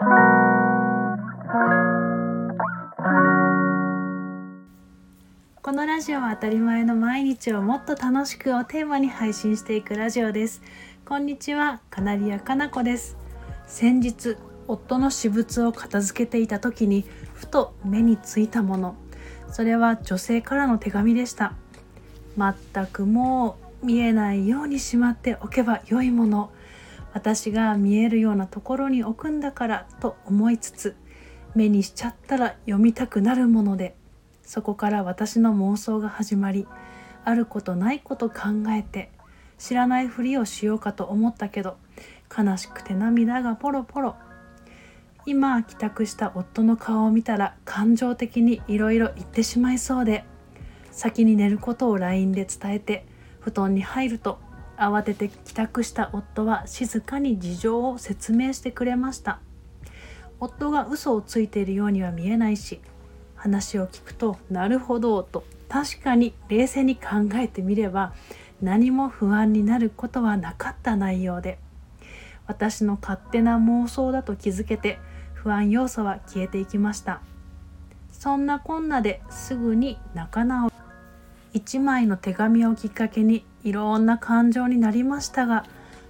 このラジオは当たり前の毎日をもっと楽しくをテーマに配信していくラジオです。こんにちはカナリアかなこです。先日夫の私物を片付けていた時にふと目についたもの。それは女性からの手紙でした。全くもう見えないようにしまっておけば良いもの。私が見えるようなところに置くんだからと思いつつ目にしちゃったら読みたくなるものでそこから私の妄想が始まりあることないこと考えて知らないふりをしようかと思ったけど悲しくて涙がポロポロ。今帰宅した夫の顔を見たら感情的にいろいろ言ってしまいそうで先に寝ることを LINE で伝えて布団に入ると慌てて帰宅した夫は静かに事情を説明してくれました。夫が嘘をついているようには見えないし話を聞くとなるほどと確かに冷静に考えてみれば何も不安になることはなかった内容で私の勝手な妄想だと気づけて不安要素は消えていきました。そんなこんなですぐに仲直り。一枚の手紙をきっかけにいろんな感情になりましたが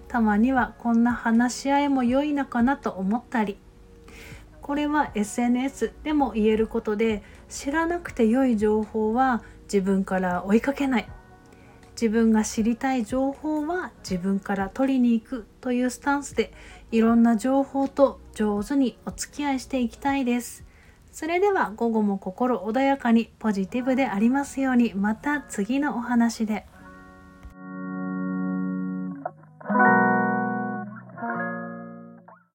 たまにはこんな話し合いも良いのかなと思ったり。これは SNS でも言えることで知らなくて良い情報は自分から追いかけない。自分が知りたい情報は自分から取りに行くというスタンスでいろんな情報と上手にお付き合いしていきたいです。それでは午後も心穏やかにポジティブでありますようにまた次のお話で。